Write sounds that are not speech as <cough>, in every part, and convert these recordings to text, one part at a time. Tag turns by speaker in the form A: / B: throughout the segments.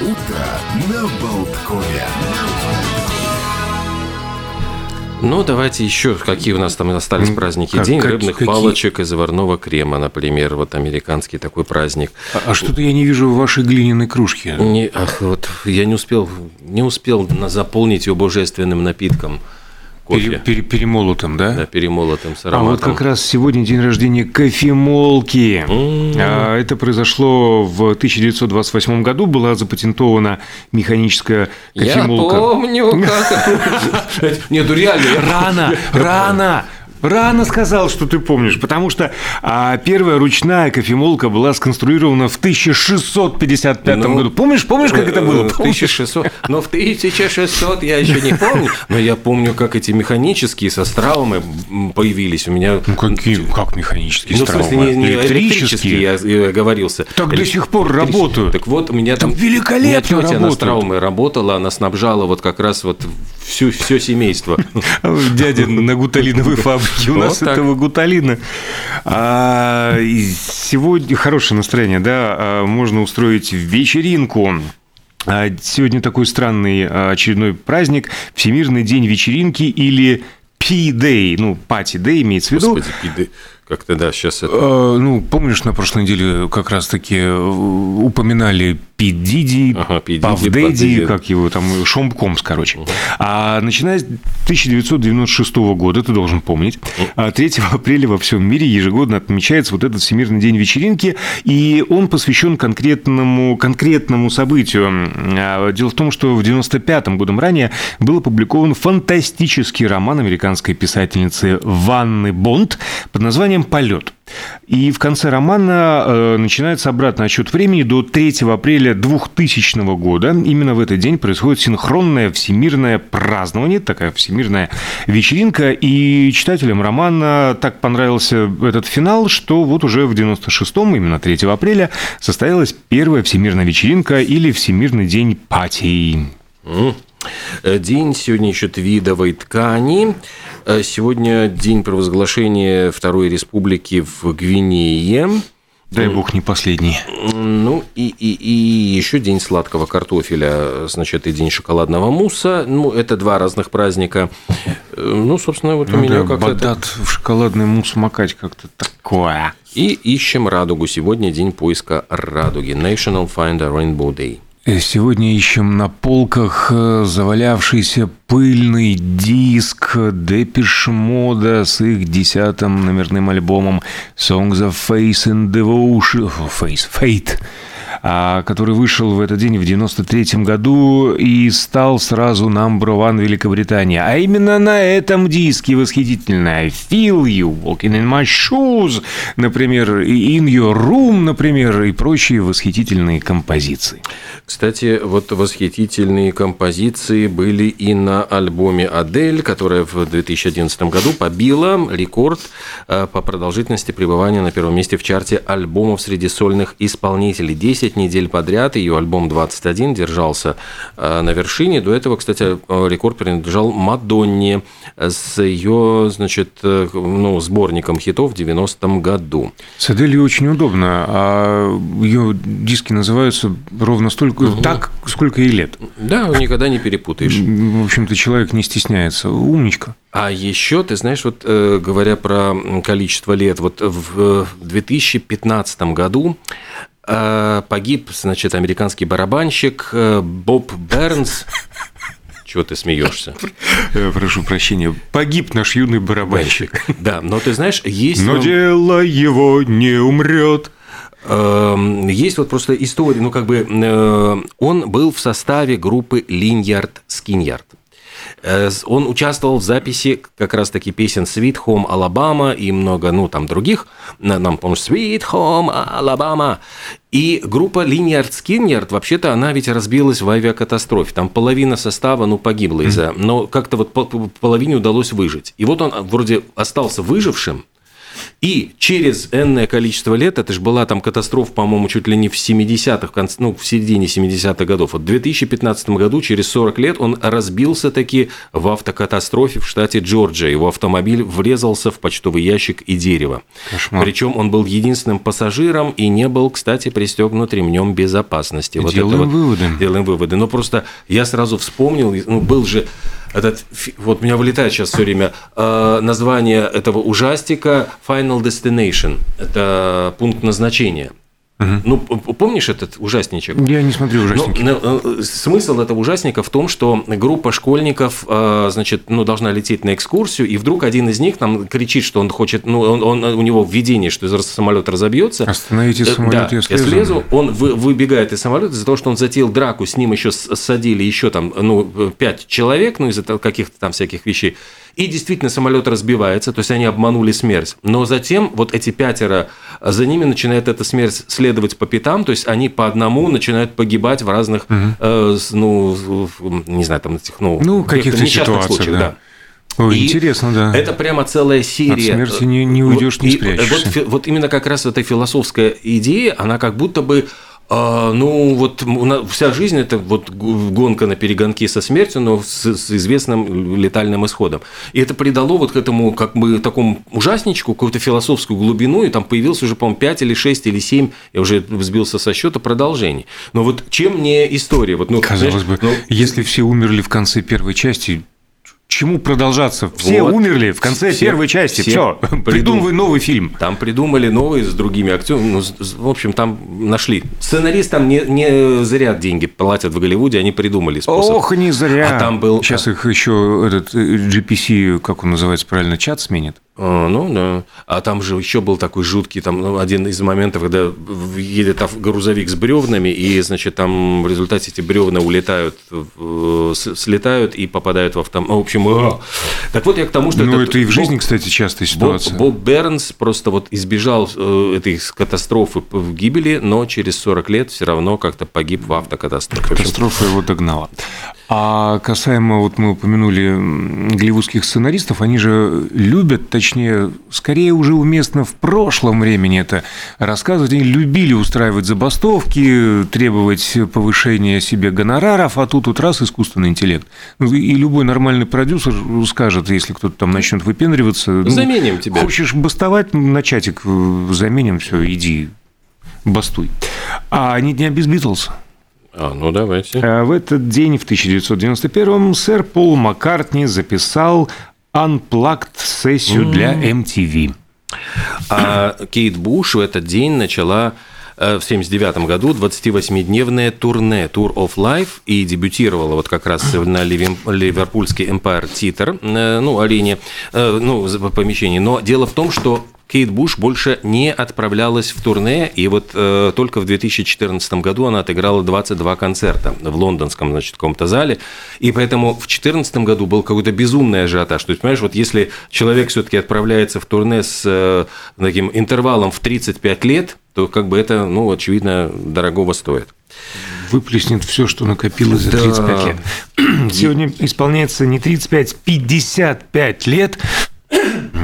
A: Утро на Болткове.
B: Ну, давайте еще, какие у нас там остались праздники.
C: как-
B: День
C: как-
B: рыбных
C: какие?
B: палочек и заварного крема, например. Вот американский такой праздник.
C: А, а что-то я не вижу в вашей глиняной кружке.
B: Не, ах, вот я не успел, не успел на- заполнить его божественным напитком. Кофе.
C: Пере- пере- перемолотым, да?
B: Да, перемолотым с
C: А вот
B: ароматом.
C: как раз сегодня день рождения кофемолки. А, Это произошло в 1928 году. Была запатентована механическая
B: Я
C: кофемолка.
B: помню, как... <laughs> Нет, ну реально.
C: Рано, рано. Рано сказал, что ты помнишь, потому что а, первая ручная кофемолка была сконструирована в 1655
B: Ну,
C: году. Помнишь, помнишь, как это было?
B: В
C: Помнишь?
B: 1600. Но в 1600 я еще не помню. Но я помню, как эти механические со стравами м, появились. У меня...
C: Ну, какие, как механические
B: Ну, в смысле, не, не электрические, я я оговорился.
C: Так до
B: Элек-
C: сих пор
B: электрические.
C: работают.
B: Так вот, у меня там...
C: великолепно
B: у меня тетя на
C: работают.
B: Страуме работала, она снабжала вот как раз вот всю, все семейство.
C: Дядя на гуталиновой <laughs> фабрике. У нас этого гуталина. А, сегодня хорошее настроение, да, а, можно устроить вечеринку. А, Сегодня такой странный очередной праздник – Всемирный день вечеринки или P-Day, ну, Party Day имеется в виду.
B: Господи, пиды. Как-то, да, сейчас это...
C: Э, Ну, помнишь, на прошлой неделе как раз-таки э, упоминали Пи Диди,
B: Ага,
C: Пав Дэдди, как его там, Шомп Комс, короче. А начиная с 1996 года, ты должен помнить, а 3 <laughs> апреля во всем мире ежегодно отмечается вот этот Всемирный день вечеринки, и он посвящен конкретному, конкретному событию. А, Дело в том, что в 95 годом ранее был опубликован фантастический роман американской писательницы Ванны Бонд под названием «Полет». И в конце романа э, начинается обратный отсчет времени до 3 апреля 2000 года. Именно в этот день происходит синхронное всемирное празднование, такая всемирная вечеринка. И читателям романа так понравился этот финал, что вот уже в 96-м, именно 3 апреля, состоялась первая всемирная вечеринка или Всемирный день пати.
B: М. Э, День сегодня еще твидовой ткани. Э, Сегодня день провозглашения Второй Республики в Гвинее.
C: Дай бог не последний.
B: Ну, и, и, и еще день сладкого картофеля, значит, и день шоколадного мусса. Ну, это два разных праздника. Э, Ну, собственно, вот у
C: Ну
B: меня
C: да,
B: как-то... это-
C: Бадат в шоколадный мусс макать как-то такое.
B: И ищем радугу. Сегодня день поиска радуги. National Find a Rainbow Day.
C: Э, Сегодня ищем на полках э, завалявшийся пыльный диск Депиш Мода с их десятым номерным альбомом Songs of Face and Devotion, Face, Fate, который вышел в этот день в 93 году и стал сразу number one Великобритании. А именно на этом диске восхитительная Feel You, Walking in My Shoes, например, In Your Room, например, и прочие восхитительные композиции.
B: Кстати, вот восхитительные композиции были и на альбоме «Адель», которая в 2011 году побила рекорд э, по продолжительности пребывания на первом месте в чарте альбомов среди сольных исполнителей. 10 недель подряд ее альбом «21» держался э, на вершине. До этого, кстати, э, рекорд принадлежал Мадонне с ее, значит, э, ну, сборником хитов в 90-м году.
C: С Аделью очень удобно, а ее диски называются ровно столько, так, сколько ей лет.
B: Да, никогда не перепутаешь.
C: В общем-то, человек не стесняется. Умничка.
B: А еще, ты знаешь, вот говоря про количество лет, вот в 2015 году погиб, значит, американский барабанщик э, Боб Бернс. Чего ты смеешься?
C: Э, Прошу прощения. Погиб наш юный барабанщик.
B: Да, но ты знаешь, есть...
C: Но
B: он-
C: дело его не умрет.
B: Эм, Есть вот просто история, ну как бы э, он был в составе группы Линьярд Скиньярд. Э, Он участвовал в записи как раз-таки песен Sweet Home Alabama и много, ну, там других. На- Нам, помнишь, Sweet Home Alabama. И группа Линьярд Скиньярд, вообще-то, она ведь разбилась в авиакатастрофе. Там половина состава, ну, погибла из-за... Но как-то вот по- по- половине удалось выжить. И вот он вроде остался выжившим, И через энное количество лет, это же была там катастрофа, по-моему, чуть ли не в 70-х, ну, в середине 70-х годов. Вот в 2015 году, через 40 лет, он разбился таки в автокатастрофе в штате Джорджия. Его автомобиль врезался в почтовый ящик и дерево. Кошмар. Причем он был единственным пассажиром и не был, кстати, пристегнут ремнем безопасности.
C: Вот делаем вот, выводы.
B: Делаем выводы. Но просто я сразу вспомнил, ну, был же этот, вот у меня вылетает сейчас все время э, название этого ужастика Final Destination. Это пункт назначения. Угу. Ну, помнишь этот ужасничек?
C: Я не смотрю ужасники.
B: Ну, э, смысл этого ужасника в том, что группа школьников, э, значит, ну, должна лететь на экскурсию, и вдруг один из них там кричит, что он хочет, ну, он, он, у него введение, что самолет разобьется.
C: Остановите э, самолет,
B: да, я слезу. Я слезу. Он вы, выбегает из самолета из-за того, что он затеял драку, с ним еще садили еще там, ну, пять человек, ну, из-за каких-то там всяких вещей. И действительно самолет разбивается, то есть они обманули смерть. Но затем вот эти пятеро, за ними начинает эта смерть следовать по пятам, то есть они по одному начинают погибать в разных, угу. э, ну, не знаю, там этих, ну,
C: ну каких-то ситуациях, случаях, да. да. Ой,
B: и
C: интересно, да.
B: Это прямо целая серия.
C: От смерти не, не уйдешь, не
B: спрячешься. Вот, вот именно как раз эта философская идея, она как будто бы а, ну, вот вся жизнь – это вот гонка на перегонки со смертью, но с, с известным летальным исходом. И это придало вот к этому, как бы, такому ужасничку, какую-то философскую глубину, и там появился уже, по-моему, 5 или 6 или 7, я уже сбился со счета, продолжений. Но вот чем не история? Вот,
C: ну, Казалось знаешь, бы, ну, если все умерли в конце первой части, чему продолжаться? Все вот. умерли в конце все, первой части. Все, все. придумывай новый фильм.
B: Там придумали новый с другими актерами. Ну, в общем, там нашли. Сценаристам не, не зря деньги платят в Голливуде, они придумали способ.
C: Ох, не зря. А там был... Сейчас их еще этот э, GPC, как он называется правильно, чат сменит.
B: А, ну, да. А там же еще был такой жуткий, там ну, один из моментов, когда едет грузовик с бревнами, и, значит, там в результате эти бревна улетают, слетают и попадают в автомат. В общем, а. так вот я к тому, что...
C: Ну, это и в жизни, Боб, кстати, частая ситуация.
B: Боб, Боб Бернс просто вот избежал э, этой катастрофы в гибели, но через 40 лет все равно как-то погиб в автокатастрофе.
C: Катастрофа его догнала. А касаемо, вот мы упомянули голливудских сценаристов, они же любят, точнее, скорее уже уместно в прошлом времени это рассказывать. Они любили устраивать забастовки, требовать повышения себе гонораров, а тут вот раз искусственный интеллект. Ну, и любой нормальный продюсер скажет, если кто-то там начнет выпендриваться... Ну,
B: заменим ну, тебя.
C: Хочешь бастовать на чатик, заменим, все, иди, бастуй. А они дня без Битлз.
B: А, ну давайте.
C: А в этот день, в 1991-м, сэр Пол Маккартни записал Unplugged-сессию mm. для MTV.
B: А Кейт Буш в этот день начала э, в 1979 году 28-дневное турне Tour of Life и дебютировала вот как раз на ливерпульский Empire Theater, э, ну, арене, э, ну, помещении. Но дело в том, что Кейт Буш больше не отправлялась в турне, и вот э, только в 2014 году она отыграла 22 концерта в лондонском, значит, каком-то зале, и поэтому в 2014 году был какой-то безумный ажиотаж. То есть, понимаешь, вот если человек все-таки отправляется в турне с э, таким интервалом в 35 лет, то как бы это, ну, очевидно, дорогого стоит
C: выплеснет все, что накопилось за 35 да. лет. <clears throat> Сегодня исполняется не 35, 55 лет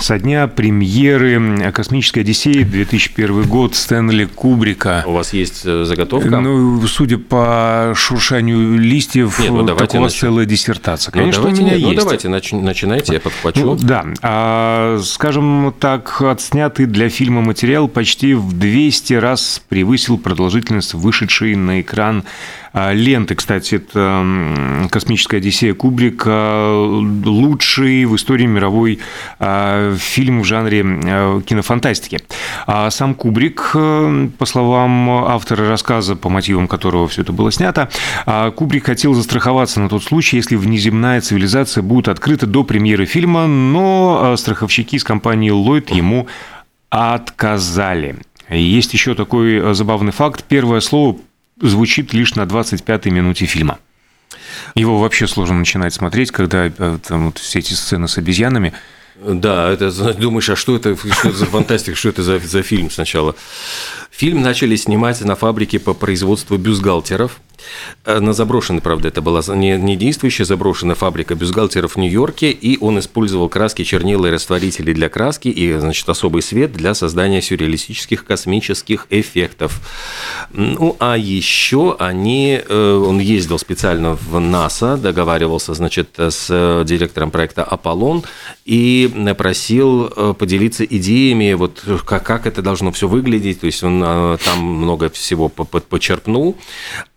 C: со дня премьеры «Космической Одиссеи» 2001 год Стэнли Кубрика.
B: У вас есть э, заготовка?
C: Ну, судя по шуршанию листьев, Нет, ну, давайте у вас нач... целая диссертация.
B: Ну, Конечно, ну, давайте, у меня ну, есть. Ну, давайте нач... начинайте, я подхвачу. Ну,
C: да. А, скажем так, отснятый для фильма материал почти в 200 раз превысил продолжительность вышедшей на экран а, ленты, кстати, это «Космическая Одиссея» Кубрика, лучший в истории мировой а, фильм в жанре а, кинофантастики. А сам Кубрик, э, по словам автора рассказа, по мотивам которого все это было снято, Кубрик хотел застраховаться на тот случай, если внеземная цивилизация будет открыта до премьеры фильма, но страховщики из компании Lloyd ему отказали. Есть еще такой забавный факт. Первое слово звучит лишь на 25-й минуте фильма. Его вообще сложно начинать смотреть, когда э, там вот все эти сцены с обезьянами.
B: Да, это <laughs> думаешь, а что это, что это за фантастика, что это за, за фильм сначала? Фильм начали снимать на фабрике по производству бюстгальтеров. Э, на заброшенной, правда, это была не, не действующая заброшенная фабрика бюстгальтеров в Нью-Йорке, и он использовал краски, чернила и растворители для краски и, значит, особый свет для создания сюрреалистических космических эффектов. Ну, а еще они, э, он ездил специально в НАСА, договаривался, значит, с директором проекта «Аполлон» и просил э, поделиться идеями, вот как, как это должно все выглядеть, то есть он там много всего почерпнул.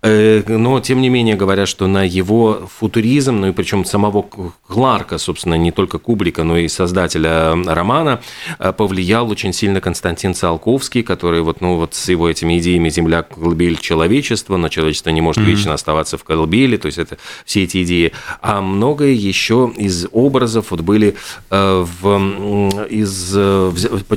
B: Э, но, тем не менее, говорят, что на его футуризм, ну и причем самого Кларка, собственно, не только Кубрика, но и создателя романа, э, повлиял очень сильно Константин Циолковский, который вот, ну, вот с его этими идеями «Земля – колыбель человечества», но человечество не может mm-hmm. вечно оставаться в колыбели, то есть это все эти идеи. А многое еще из образов вот были э, в, из,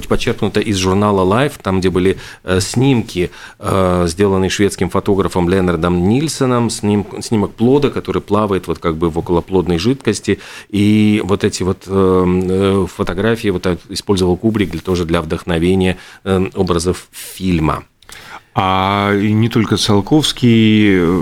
B: подчеркнуто из журнала Life, там, где были снимки, сделанные шведским фотографом Леннер Бернардом Нильсоном, сним, снимок плода, который плавает вот как бы в околоплодной жидкости. И вот эти вот э, э фотографии вот использовал Кубрик тоже для вдохновения э, образов фильма.
C: А не только Циолковский, э,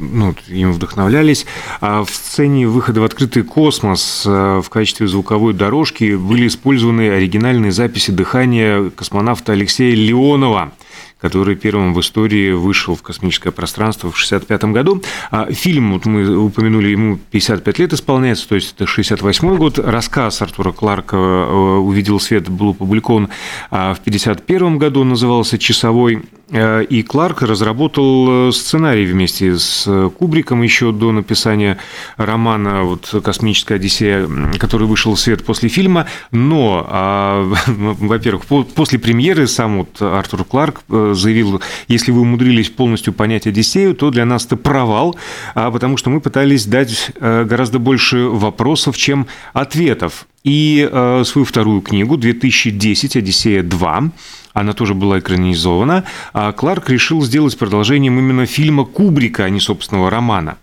C: ну, им вдохновлялись, а в сцене выхода в открытый космос э, в качестве звуковой дорожки были использованы оригинальные записи дыхания космонавта Алексея Леонова – который первым в истории вышел в космическое пространство в 1965 году. А фильм, вот мы упомянули, ему 55 лет исполняется, то есть это 68 год. Рассказ Артура Кларка э, увидел свет, был опубликован а в 1951 году, назывался «Часовой». Э, и Кларк разработал э, сценарий вместе с Кубриком еще до написания романа вот, «Космическая Одиссея», который вышел в свет после фильма. Но, а, <laughs> во-первых, после премьеры сам вот Артур Кларк заявил, если вы умудрились полностью понять Одиссею, то для нас это провал, а потому что мы пытались дать э, гораздо больше вопросов, чем ответов. И э, свою вторую книгу «2010. Одиссея 2» она тоже была экранизована, а Кларк решил сделать продолжением именно фильма Кубрика, а не собственного романа.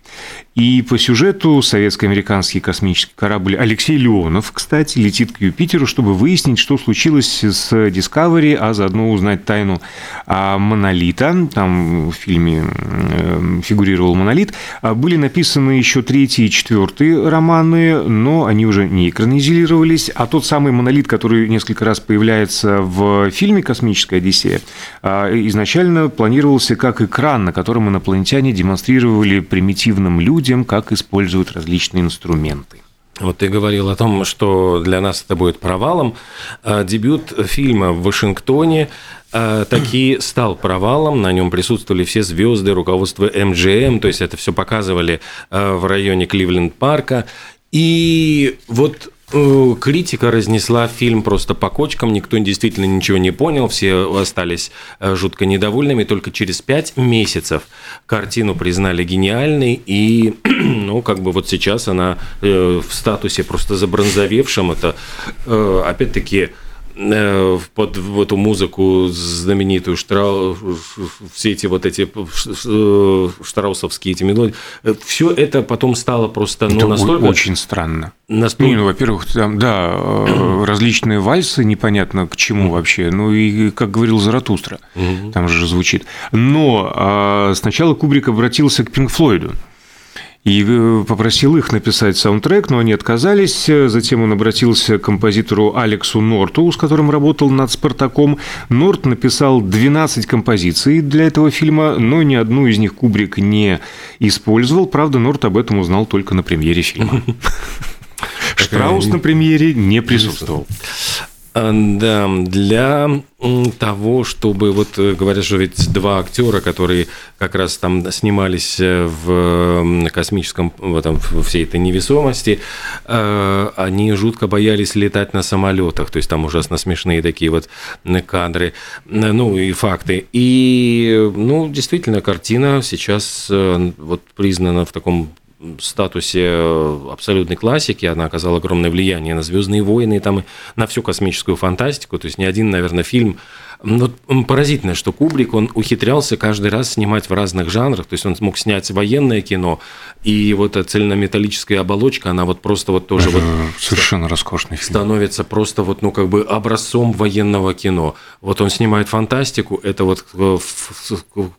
C: И по сюжету советско-американский космический корабль Алексей Леонов, кстати, летит к Юпитеру, чтобы выяснить, что случилось с Discovery, а заодно узнать тайну Монолита. Там в фильме э, фигурировал Монолит. А были написаны еще третий и четвертый романы, но они уже не экранизировались. А тот самый Монолит, который несколько раз появляется в фильме «Космическая Одиссея», а, изначально планировался как экран, на котором инопланетяне демонстрировали примитивным людям людям, как используют различные инструменты.
B: Вот ты говорил о том, что для нас это будет провалом. А, дебют фильма в Вашингтоне а, таки <clears throat> стал провалом. На нем присутствовали все звезды, руководство МГМ, то есть это все показывали а, в районе Кливленд-парка. И вот критика разнесла фильм просто по кочкам, никто действительно ничего не понял, все остались э, жутко недовольными. Только через пять месяцев картину признали гениальной, и, <clears throat> ну, как бы вот сейчас она э, в статусе просто забронзовевшем. Это, опять-таки, Э, под в эту музыку знаменитую Штрау, все эти вот эти э, штраусовские эти мелодии, э, все это потом стало просто
C: ну, это настолько... очень странно. Настолько... Не, ну, во-первых, там, да, <clears throat> различные вальсы, непонятно к чему вообще, ну и, как говорил Заратустра, там же звучит. Но а, сначала Кубрик обратился к Пинк Флойду и э, попросил их написать саундтрек, но они отказались. Затем он обратился к композитору Алексу Норту, с которым работал над «Спартаком». Норт написал 12 композиций для этого фильма, но ни одну из них Кубрик не использовал. Правда, Норт об этом узнал только на премьере фильма. <laughs> Штраус на премьере не присутствовал.
B: А, да, для того, чтобы, вот э, говорят, что ведь два актера, которые как раз там снимались э, в космическом, в этом, всей этой невесомости, э, они жутко боялись летать на самолетах, то есть там ужасно смешные такие вот кадры, ну и факты. И, ну, действительно, картина сейчас вот признана в таком статусе э, абсолютной классики, она оказала огромное влияние на «Звездные войны», там, на всю космическую фантастику, то есть ни один, наверное, фильм ну, поразительно, что Кубрик, он ухитрялся каждый раз снимать в разных жанрах, то есть он мог снять военное кино, и вот эта цельнометаллическая оболочка, она вот просто вот тоже
C: Это
B: вот
C: совершенно роскошный фильм.
B: становится просто вот, ну, как бы образцом военного кино. Вот он снимает фантастику, это вот э,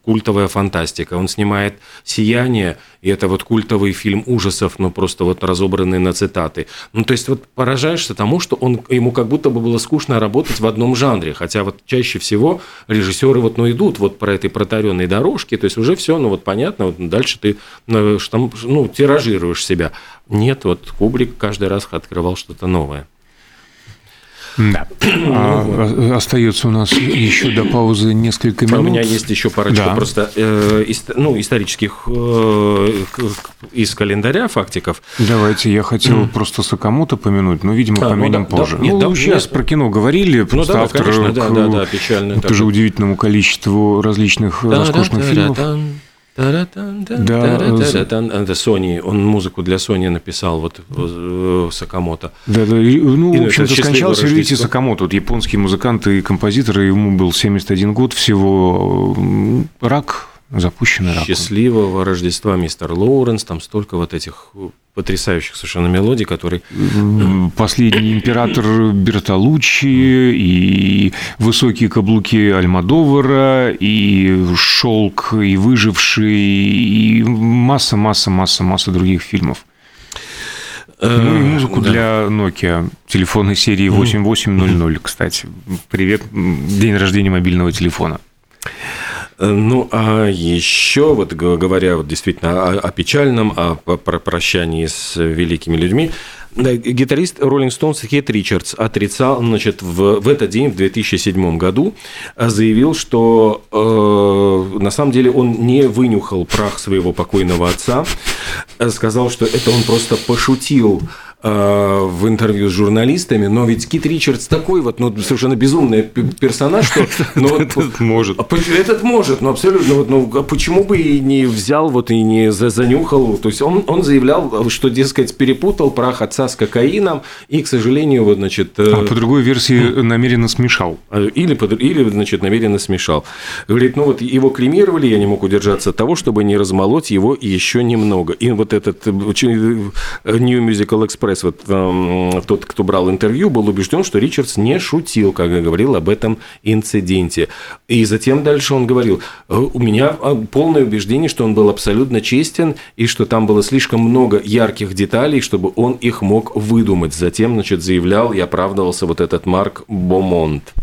B: культовая фантастика. Он снимает «Сияние», и это вот культовый фильм ужасов, ну, просто вот разобранный на цитаты. Ну, то есть вот поражаешься тому, что он, ему как будто бы было скучно работать в одном жанре, хотя вот чаще всего режиссеры вот, ну, идут вот по этой протаренной дорожке, то есть уже все, ну, вот понятно, вот дальше ты ну, там, ну, тиражируешь себя. Нет, вот Кубрик каждый раз открывал что-то новое.
C: Да. А, остается у нас еще до паузы несколько
B: А
C: минут.
B: У меня есть еще парочка
C: Да.
B: просто э, ис- ну, исторических э, к- из календаря фактиков.
C: Давайте, я хотел просто Сакамото помянуть, но, видимо,
B: А, ну
C: помянем
B: да, да,
C: позже.
B: нет,
C: ну,
B: да,
C: сейчас
B: нет.
C: про кино говорили, просто
B: да,
C: автор
B: конечно, да,
C: к
B: да, да, печальный
C: тоже
B: такой.
C: удивительному количеству различных роскошных фильмов. Да.
B: Та-ра-тан-тан-та-ра-тан-та-ра-тан. Это Sony, он музыку для Sony написал, вот Сакамото.
C: Да, да, ну,
B: И
C: в общем-то,
B: «Счастливое
C: скончался Рюити
B: Рождество».
C: Сакамото, вот японский музыкант и композитор, ему был 71 год всего, рак, запущенный рак.
B: Счастливого Рождества, мистер Лоуренс, там столько вот этих потрясающих совершенно мелодий, которые...
C: Последний император Бертолуччи, и высокие каблуки Альмадовара, и шелк, и выживший, и масса, масса, масса, масса других фильмов. Ну и музыку
B: Э, да.
C: для Nokia телефонной серии 8800, кстати. Привет, день рождения мобильного телефона.
B: Э, Ну, а еще, вот говоря вот действительно о, о печальном, о, п- про прощании с великими людьми, да, гитарист Роллинг Стоунс Хит Ричардс отрицал, значит, в, в этот день, в 2007 году, э, заявил, что э, на самом деле он не вынюхал прах своего покойного отца, э, сказал, что это он просто пошутил э, в интервью с журналистами, но ведь Кит Ричардс такой вот, ну, совершенно безумный персонаж, что... <laughs> ну, вот-
C: Этот может.
B: а Этот может, но абсолютно. Вот, ну, а почему бы и не взял вот и не за- занюхал? То есть он, он заявлял, что, дескать, перепутал прах отца с кокаином и, к сожалению, вот, значит, э,
C: А по другой версии намеренно смешал.
B: или, под- или, значит, намеренно смешал. Говорит, ну вот его кремировали, я не мог удержаться от того, чтобы не размолоть его еще немного. И вот этот э, э, New Musical Express, вот эм, тот, кто брал интервью, был убежден, что Ричардс не шутил, и говорил об этом инциденте. И затем дальше он говорил, «Э, у меня э, полное убеждение, что он был абсолютно честен, и что там было слишком много ярких деталей, чтобы он их мог выдумать. Затем, значит, заявлял и оправдывался вот этот Марк Бомонт.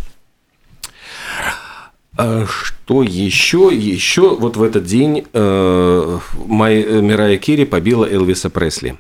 B: А Что еще? Еще вот в этот день э, э, Мирая Керри побила Элвиса Пресли.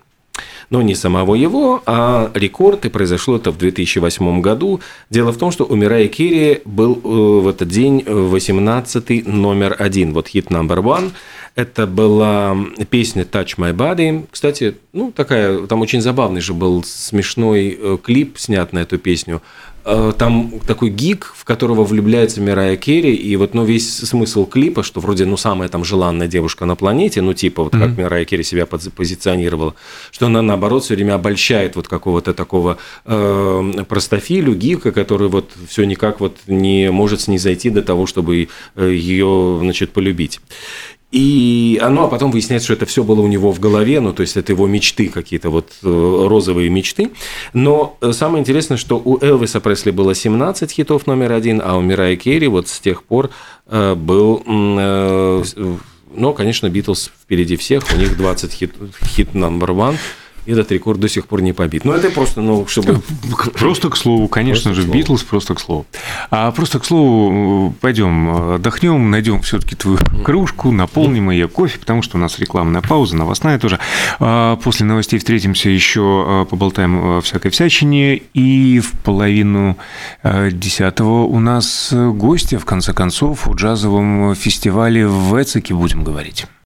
B: Но не самого его, а рекорд, и произошло это в 2008 году. Дело в том, что у Мирая Керри был э, в этот день 18 номер один, вот хит number one. Это была песня Touch My Body. Кстати, ну, такая, там очень забавный же был смешной э, клип снят на эту песню. Э, Там такой гик, в которого влюбляется Мирая Керри, и вот ну, весь смысл клипа, что вроде ну самая там желанная девушка на планете, ну типа вот как Мирая Керри себя пози- позиционировала, что она наоборот все время обольщает вот какого-то такого э, простофилю, гика, который вот все никак вот не может снизойти до того, чтобы ее, значит, полюбить. И оно, а потом выясняется, что это все было у него в голове, ну, то есть это его мечты какие-то, вот э, розовые мечты. Но э, самое интересное, что у Элвиса Пресли было 17 хитов номер один, а у Мирай Керри вот с тех пор э, был, э, ну, конечно, Битлз впереди всех, у них 20 хит, хит номер one, этот рекорд до сих пор не побит. Ну, это просто, ну, чтобы...
C: Просто к слову, конечно
B: Просто
C: же,
B: слову.
C: Битлз просто к слову. А просто к слову, пойдем отдохнем, найдем все-таки твою кружку, наполним ее кофе, потому что у нас рекламная пауза, новостная тоже. А После новостей встретимся еще, а, поболтаем о всякой всячине. И в половину а, десятого у нас гости, в конце концов, о джазовом фестивале в Эцике будем говорить.